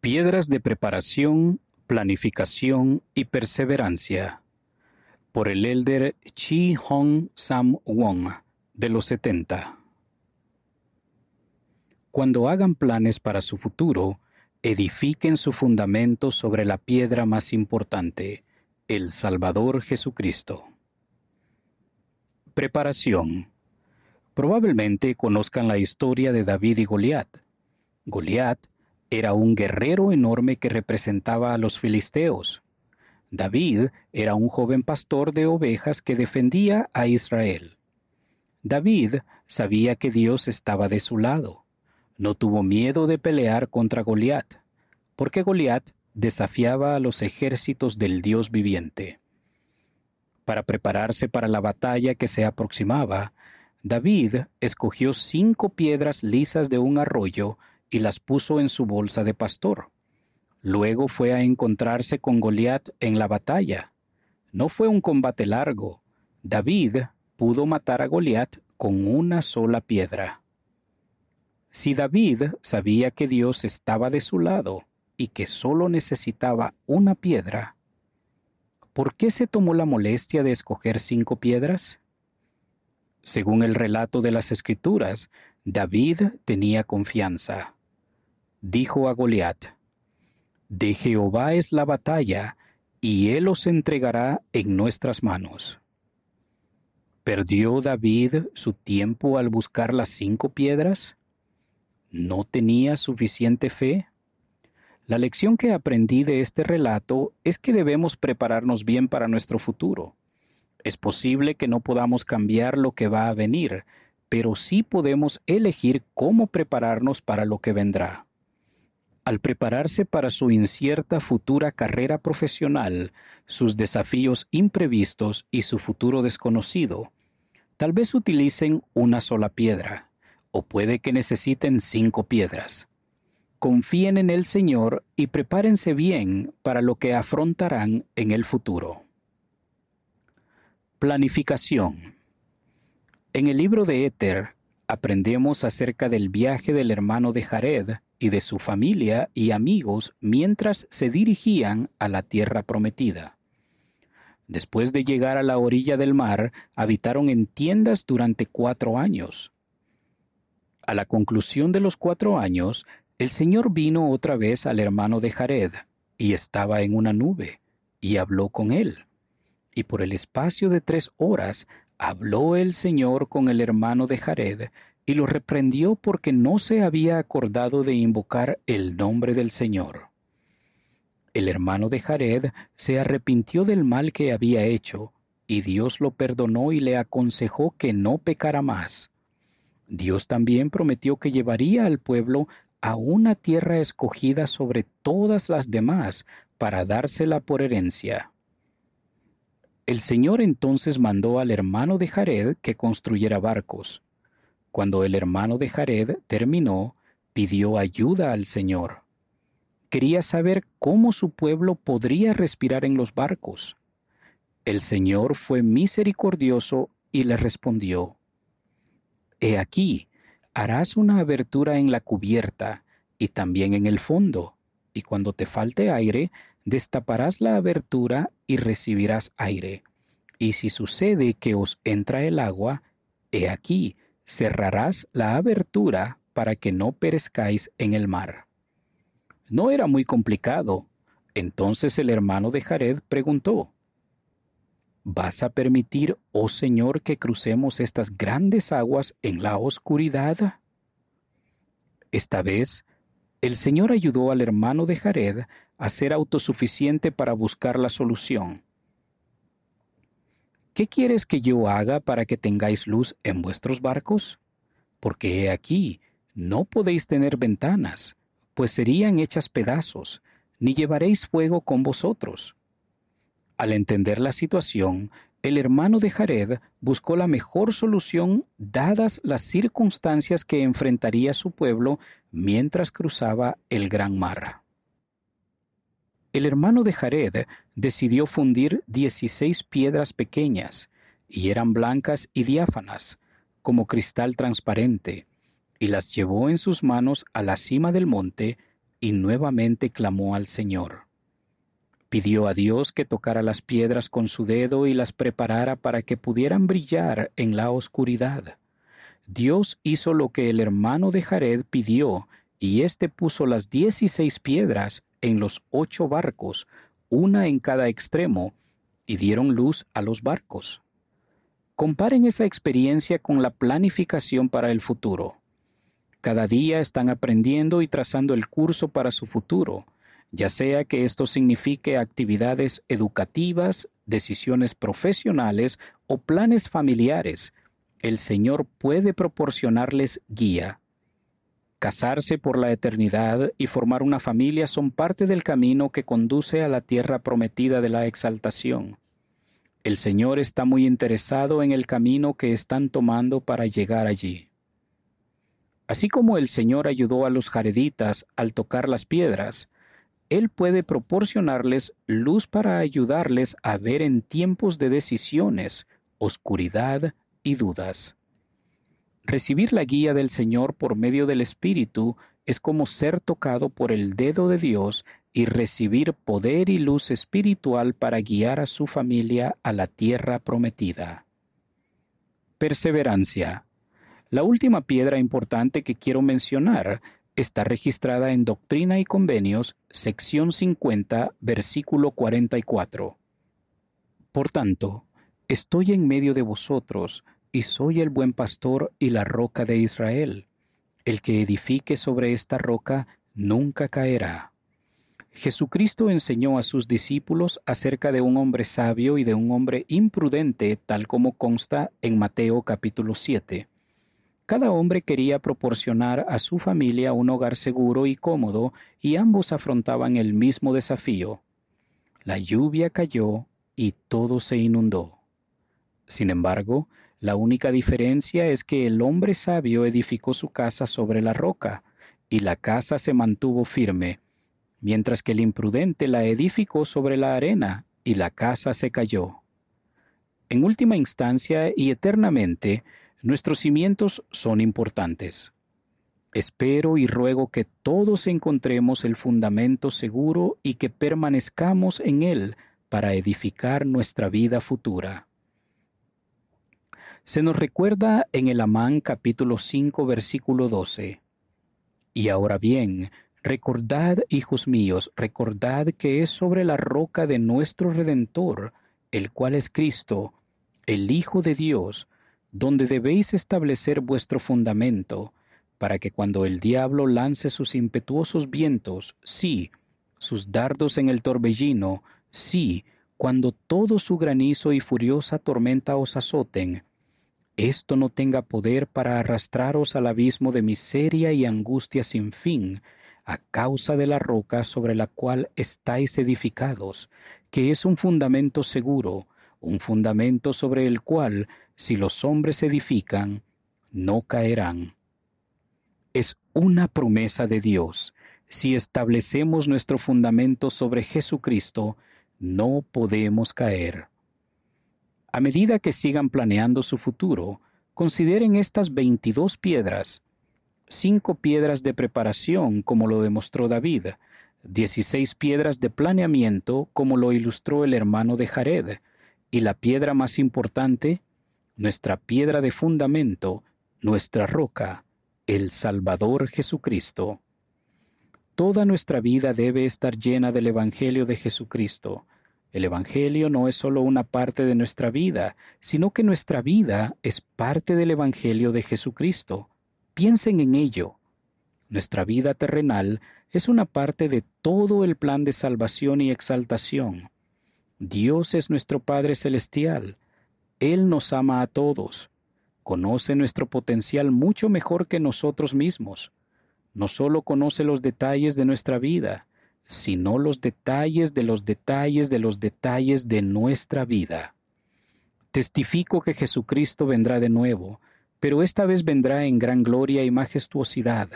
Piedras de preparación, planificación y perseverancia. Por el elder Chi Hong Sam Wong, de los 70. Cuando hagan planes para su futuro, edifiquen su fundamento sobre la piedra más importante, el Salvador Jesucristo. Preparación. Probablemente conozcan la historia de David y Goliat. Goliat era un guerrero enorme que representaba a los filisteos. David era un joven pastor de ovejas que defendía a Israel. David sabía que Dios estaba de su lado. No tuvo miedo de pelear contra Goliat, porque Goliat desafiaba a los ejércitos del Dios viviente. Para prepararse para la batalla que se aproximaba, David escogió cinco piedras lisas de un arroyo y las puso en su bolsa de pastor. Luego fue a encontrarse con Goliat en la batalla. No fue un combate largo. David pudo matar a Goliat con una sola piedra. Si David sabía que Dios estaba de su lado y que solo necesitaba una piedra, ¿por qué se tomó la molestia de escoger cinco piedras? Según el relato de las Escrituras, David tenía confianza dijo a Goliat, De Jehová es la batalla, y él os entregará en nuestras manos. ¿Perdió David su tiempo al buscar las cinco piedras? ¿No tenía suficiente fe? La lección que aprendí de este relato es que debemos prepararnos bien para nuestro futuro. Es posible que no podamos cambiar lo que va a venir, pero sí podemos elegir cómo prepararnos para lo que vendrá. Al prepararse para su incierta futura carrera profesional, sus desafíos imprevistos y su futuro desconocido, tal vez utilicen una sola piedra, o puede que necesiten cinco piedras. Confíen en el Señor y prepárense bien para lo que afrontarán en el futuro. Planificación. En el libro de Éter aprendemos acerca del viaje del hermano de Jared y de su familia y amigos mientras se dirigían a la tierra prometida. Después de llegar a la orilla del mar, habitaron en tiendas durante cuatro años. A la conclusión de los cuatro años, el Señor vino otra vez al hermano de Jared, y estaba en una nube, y habló con él. Y por el espacio de tres horas habló el Señor con el hermano de Jared, y lo reprendió porque no se había acordado de invocar el nombre del Señor. El hermano de Jared se arrepintió del mal que había hecho, y Dios lo perdonó y le aconsejó que no pecara más. Dios también prometió que llevaría al pueblo a una tierra escogida sobre todas las demás para dársela por herencia. El Señor entonces mandó al hermano de Jared que construyera barcos, cuando el hermano de Jared terminó, pidió ayuda al Señor. Quería saber cómo su pueblo podría respirar en los barcos. El Señor fue misericordioso y le respondió, He aquí, harás una abertura en la cubierta y también en el fondo, y cuando te falte aire, destaparás la abertura y recibirás aire. Y si sucede que os entra el agua, he aquí, cerrarás la abertura para que no perezcáis en el mar. No era muy complicado. Entonces el hermano de Jared preguntó, ¿Vas a permitir, oh Señor, que crucemos estas grandes aguas en la oscuridad? Esta vez, el Señor ayudó al hermano de Jared a ser autosuficiente para buscar la solución. ¿Qué quieres que yo haga para que tengáis luz en vuestros barcos? Porque he aquí, no podéis tener ventanas, pues serían hechas pedazos, ni llevaréis fuego con vosotros. Al entender la situación, el hermano de Jared buscó la mejor solución dadas las circunstancias que enfrentaría su pueblo mientras cruzaba el gran mar. El hermano de Jared decidió fundir dieciséis piedras pequeñas, y eran blancas y diáfanas, como cristal transparente, y las llevó en sus manos a la cima del monte, y nuevamente clamó al Señor. Pidió a Dios que tocara las piedras con su dedo y las preparara para que pudieran brillar en la oscuridad. Dios hizo lo que el hermano de Jared pidió, y éste puso las dieciséis piedras en los ocho barcos, una en cada extremo, y dieron luz a los barcos. Comparen esa experiencia con la planificación para el futuro. Cada día están aprendiendo y trazando el curso para su futuro ya sea que esto signifique actividades educativas, decisiones profesionales o planes familiares, el Señor puede proporcionarles guía. Casarse por la eternidad y formar una familia son parte del camino que conduce a la tierra prometida de la exaltación. El Señor está muy interesado en el camino que están tomando para llegar allí. Así como el Señor ayudó a los jareditas al tocar las piedras, él puede proporcionarles luz para ayudarles a ver en tiempos de decisiones, oscuridad y dudas. Recibir la guía del Señor por medio del Espíritu es como ser tocado por el dedo de Dios y recibir poder y luz espiritual para guiar a su familia a la tierra prometida. Perseverancia. La última piedra importante que quiero mencionar está registrada en Doctrina y Convenios, sección 50, versículo 44. Por tanto, estoy en medio de vosotros, y soy el buen pastor y la roca de Israel. El que edifique sobre esta roca nunca caerá. Jesucristo enseñó a sus discípulos acerca de un hombre sabio y de un hombre imprudente, tal como consta en Mateo capítulo 7. Cada hombre quería proporcionar a su familia un hogar seguro y cómodo y ambos afrontaban el mismo desafío. La lluvia cayó y todo se inundó. Sin embargo, la única diferencia es que el hombre sabio edificó su casa sobre la roca, y la casa se mantuvo firme, mientras que el imprudente la edificó sobre la arena, y la casa se cayó. En última instancia y eternamente, Nuestros cimientos son importantes. Espero y ruego que todos encontremos el fundamento seguro y que permanezcamos en él para edificar nuestra vida futura. Se nos recuerda en el Amán capítulo 5 versículo 12. Y ahora bien, recordad, hijos míos, recordad que es sobre la roca de nuestro Redentor, el cual es Cristo, el Hijo de Dios, donde debéis establecer vuestro fundamento, para que cuando el diablo lance sus impetuosos vientos, sí, sus dardos en el torbellino, sí, cuando todo su granizo y furiosa tormenta os azoten, esto no tenga poder para arrastraros al abismo de miseria y angustia sin fin, a causa de la roca sobre la cual estáis edificados, que es un fundamento seguro, un fundamento sobre el cual, si los hombres edifican, no caerán. Es una promesa de Dios. Si establecemos nuestro fundamento sobre Jesucristo, no podemos caer. A medida que sigan planeando su futuro, consideren estas 22 piedras, cinco piedras de preparación, como lo demostró David, 16 piedras de planeamiento, como lo ilustró el hermano de Jared, y la piedra más importante, nuestra piedra de fundamento, nuestra roca, el Salvador Jesucristo. Toda nuestra vida debe estar llena del Evangelio de Jesucristo. El Evangelio no es solo una parte de nuestra vida, sino que nuestra vida es parte del Evangelio de Jesucristo. Piensen en ello. Nuestra vida terrenal es una parte de todo el plan de salvación y exaltación. Dios es nuestro Padre Celestial. Él nos ama a todos. Conoce nuestro potencial mucho mejor que nosotros mismos. No solo conoce los detalles de nuestra vida, sino los detalles de los detalles de los detalles de nuestra vida. Testifico que Jesucristo vendrá de nuevo, pero esta vez vendrá en gran gloria y majestuosidad.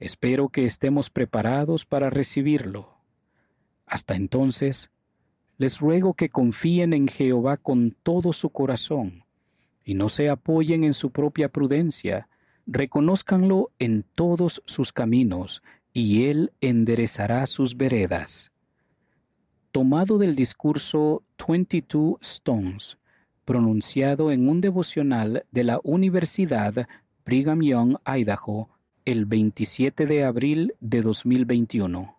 Espero que estemos preparados para recibirlo. Hasta entonces, les ruego que confíen en Jehová con todo su corazón y no se apoyen en su propia prudencia, reconózcanlo en todos sus caminos y Él enderezará sus veredas. Tomado del discurso 22 Stones, pronunciado en un devocional de la Universidad Brigham Young, Idaho, el 27 de abril de 2021.